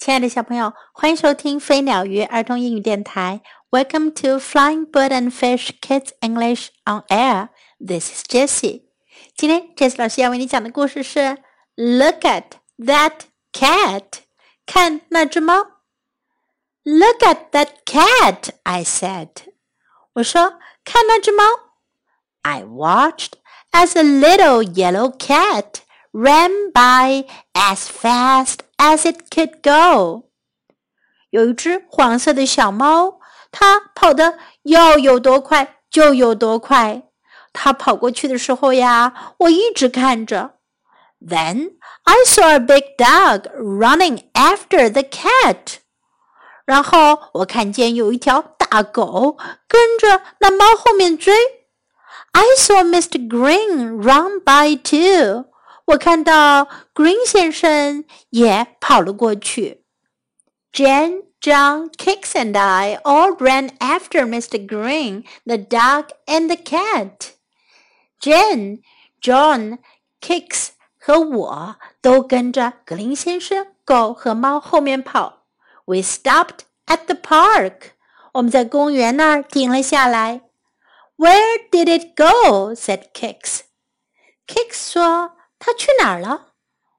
亲爱的小朋友，欢迎收听飞鸟鱼儿童英语电台。Welcome to Flying Bird and Fish Kids English on Air. This is Jessie. 今天 Jessie 老师要为你讲的故事是 Look at that cat. 看那只猫。Look at that cat, I said. 我说看那只猫。I watched as a little yellow cat ran by as fast as it could go。有一只黄色的小猫，它跑得要有多快就有多快。它跑过去的时候呀，我一直看着。Then I saw a big dog running after the cat。然后我看见有一条大狗跟着那猫后面追。I saw Mr. Green run by too。 我看到 Green 先生也跑了过去。Jan, John, Kix and I all ran after Mr. Green, the dog, and the cat. Jan, John, Kix 和我都跟着格林先生、狗和猫后面跑。We stopped at the park. 我们在公园那儿停了下来。Where did it go? said Kix. Kicks 说。它去哪儿了？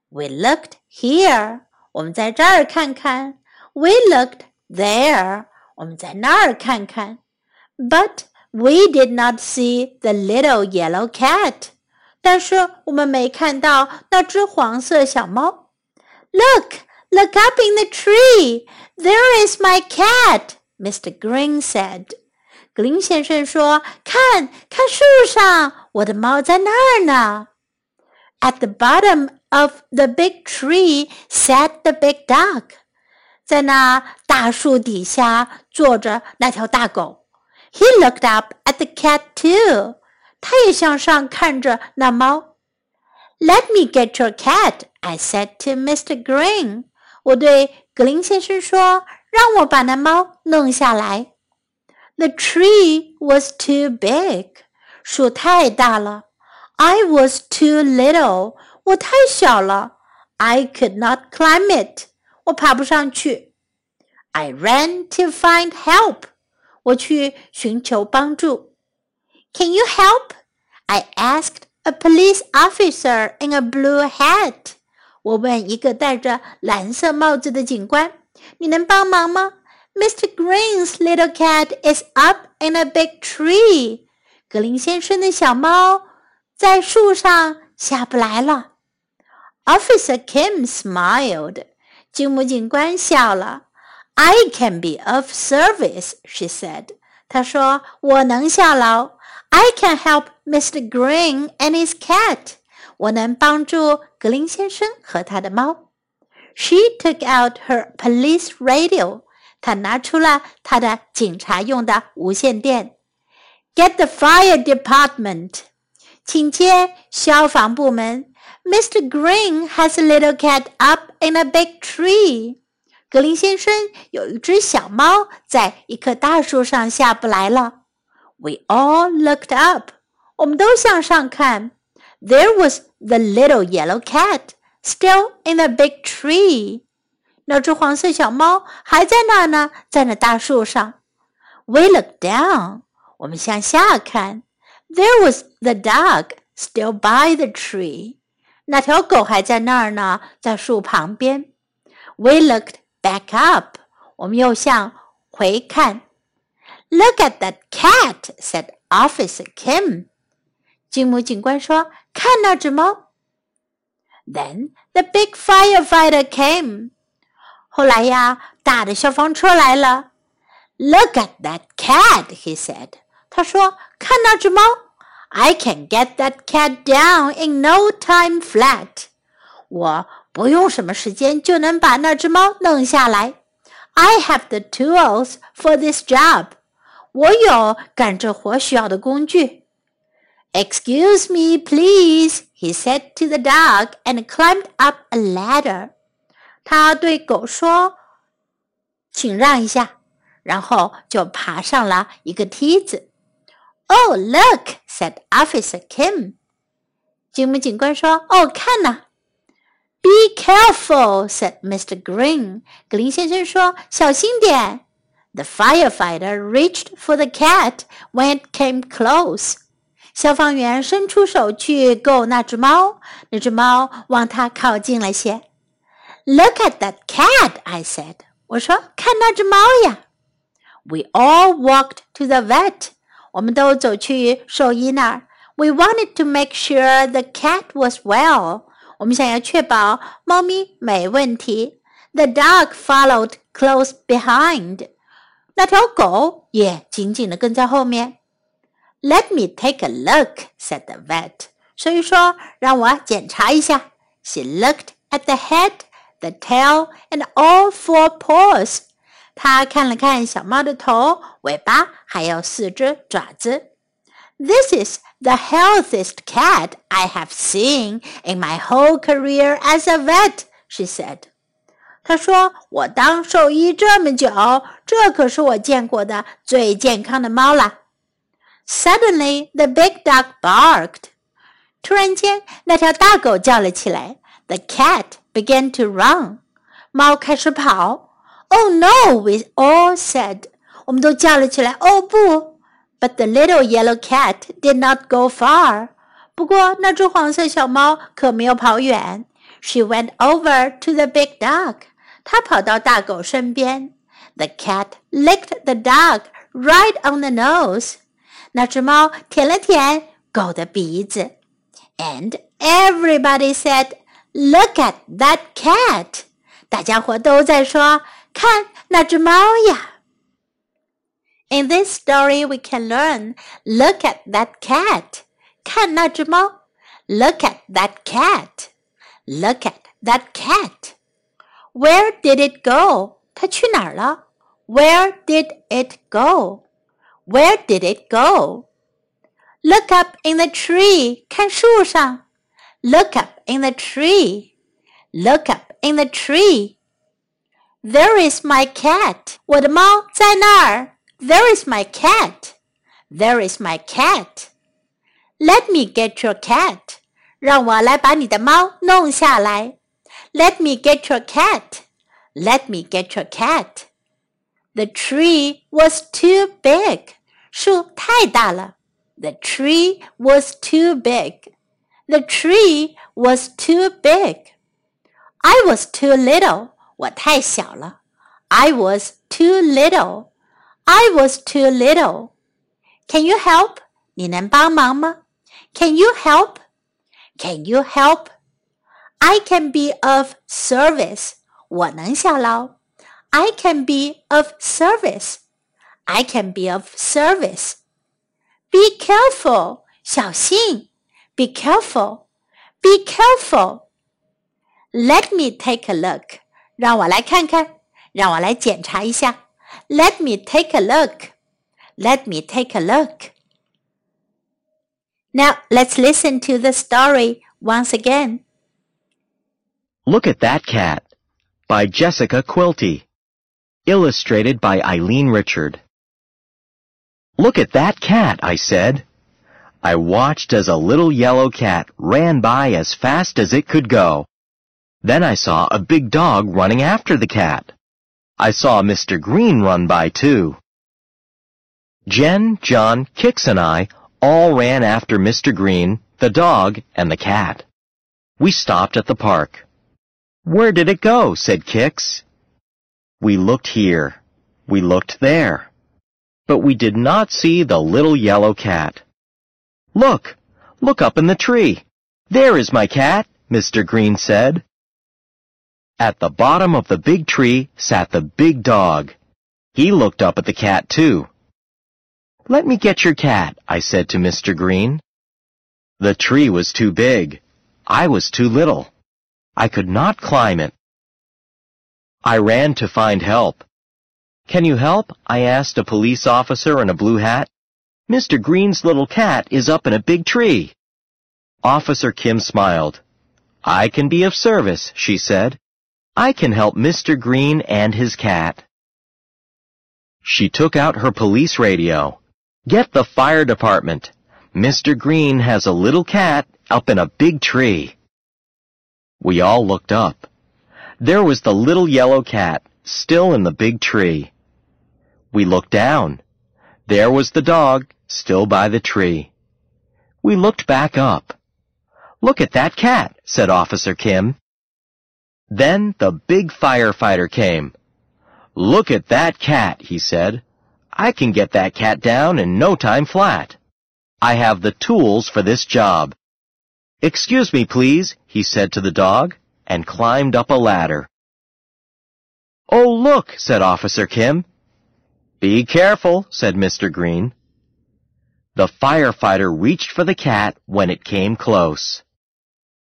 We looked here，我们在这儿看看。We looked there，我们在那儿看看。But we did not see the little yellow cat，但是我们没看到那只黄色小猫。Look, look up in the tree. There is my cat, Mr. Green said. 格林先生说：“看看树上，我的猫在那儿呢。” ” At the bottom of the big tree sat the big dog. 在那大树底下坐着那条大狗。He looked up at the cat too. 他也向上看着那猫。Let me get your cat, I said to Mr. Green. 我对格林先生说：“让我把那猫弄下来。” The tree was too big. 树太大了。 I was too little. 我太小了。I could not climb it. 我爬不上去。I ran to find help. 我去寻求帮助。Can you help? I asked a police officer in a blue hat. 我问一个戴着蓝色帽子的警官：“你能帮忙吗？”Mr. Green's little cat is up in a big tree. 格林先生的小猫 在树上下不来了。Officer Kim smiled. 金木警官笑了。I can be of service, she said. 她说：“我能效劳。I can help Mr. Green and his cat. 我能帮助格林先生和他的猫。” She took out her police radio. 她拿出了她的警察用的无线电。Get the fire department. 请接消防部门。Mr. Green has a little cat up in a big tree。格林先生有一只小猫在一棵大树上下不来了。We all looked up。我们都向上看。There was the little yellow cat still in the big tree。那只黄色小猫还在那呢，在那大树上。We looked down。我们向下看。There was the dog still by the tree. 那条狗还在那儿呢，在树旁边。We looked back up. 我们又向回看。Look at that cat, said Officer Kim. 金木警官说：“看那只猫。” Then the big firefighter came. 后来呀，大的消防车来了。Look at that cat, he said. 他说：“看那只猫。” I can get that cat down in no time flat. 我不用什么时间就能把那只猫弄下来。I have the tools for this job. 我有干这活需要的工具。Excuse me, please, he said to the dog and climbed up a ladder. 他对狗说：“请让一下。”然后就爬上了一个梯子。 Oh, look! said Officer Kim. 警务警官说：“哦，看呐 Be careful, said Mr. Green. 格林先生说：“小心点。” The firefighter reached for the cat when it came close. 消防员伸出手去够那只猫，那只猫往他靠近了些。Look at that cat, I said. 我说：“看那只猫呀。” We all walked to the vet. 我们都走去兽医那儿。We wanted to make sure the cat was well. 我们想要确保猫咪没问题。The dog followed close behind. 那条狗也紧紧地跟在后面。Let me take a look, said the vet. 兽医说：“让我检查一下。” She looked at the head, the tail, and all four paws. 她看了看小猫的头、尾巴，还有四只爪子。This is the healthiest cat I have seen in my whole career as a vet, she said. 她说：“我当兽医这么久，这可是我见过的最健康的猫了。” Suddenly, the big dog barked. 突然间，那条大狗叫了起来。The cat began to run. 猫开始跑。Oh no! We all said. 我们都叫了起来。哦不！but the little yellow cat did not go far. 不过那只黄色小猫可没有跑远。She went over to the big dog. 她跑到大狗身边。The cat licked the dog right on the nose. 那只猫舔了舔狗的鼻子。And everybody said, "Look at that cat." 大家伙都在说：“ 看那只猫呀！” In this story, we can learn look at that cat. 看那只猫. Look at that cat. Look at that cat. Where did it go? 它去哪儿了? Where did it go? Where did it go? Look up in the tree. 看树上. Look up in the tree. Look up in the tree. There is my cat. 我的猫在那儿。there is my cat. There is my cat. Let me get your cat. 让我来把你的猫弄下来。Let me get your cat. Let me get your cat. The tree was too big. 树太大了。The tree was too big. The tree was too big. I was too little. 我太小了。I was too little. I was too little. Can you help? 你能帮忙吗？Can you help? Can you help? I can be of service. 我能效劳。I can be of service. I can be of service. Be careful. 小心。Be careful. Be careful. Let me take a look. 让我来看看，让我来检查一下。let me take a look. Let me take a look. Now let's listen to the story once again. Look at that cat by Jessica Quilty. Illustrated by Eileen Richard. Look at that cat, I said. I watched as a little yellow cat ran by as fast as it could go. Then I saw a big dog running after the cat. I saw Mr. Green run by too. Jen, John, Kix, and I all ran after Mr. Green, the dog, and the cat. We stopped at the park. Where did it go? said Kix. We looked here. We looked there. But we did not see the little yellow cat. Look! Look up in the tree. There is my cat, Mr. Green said. At the bottom of the big tree sat the big dog. He looked up at the cat too. Let me get your cat, I said to Mr. Green. The tree was too big. I was too little. I could not climb it. I ran to find help. Can you help? I asked a police officer in a blue hat. Mr. Green's little cat is up in a big tree. Officer Kim smiled. I can be of service, she said. I can help Mr. Green and his cat. She took out her police radio. Get the fire department. Mr. Green has a little cat up in a big tree. We all looked up. There was the little yellow cat, still in the big tree. We looked down. There was the dog, still by the tree. We looked back up. Look at that cat, said Officer Kim. Then the big firefighter came. Look at that cat, he said. I can get that cat down in no time flat. I have the tools for this job. Excuse me, please, he said to the dog, and climbed up a ladder. Oh, look, said Officer Kim. Be careful, said Mr. Green. The firefighter reached for the cat when it came close.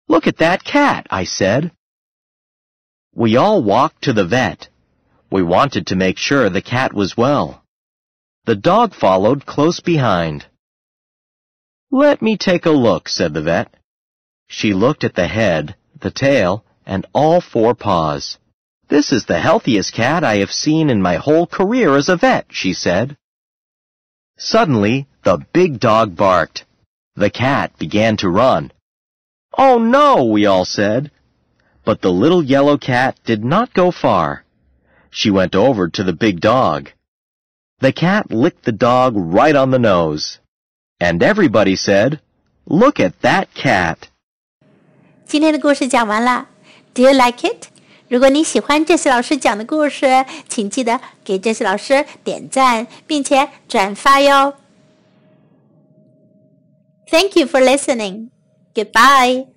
Look at that cat, I said. We all walked to the vet. We wanted to make sure the cat was well. The dog followed close behind. Let me take a look, said the vet. She looked at the head, the tail, and all four paws. This is the healthiest cat I have seen in my whole career as a vet, she said. Suddenly, the big dog barked. The cat began to run. Oh no, we all said. But the little yellow cat did not go far. She went over to the big dog. The cat licked the dog right on the nose. And everybody said, Look at that cat. 今天的故事讲完了。Do you like it？如果你喜欢这些老师讲的故事，请记得给这些老师点赞，并且转发哟。Thank you for listening. Goodbye.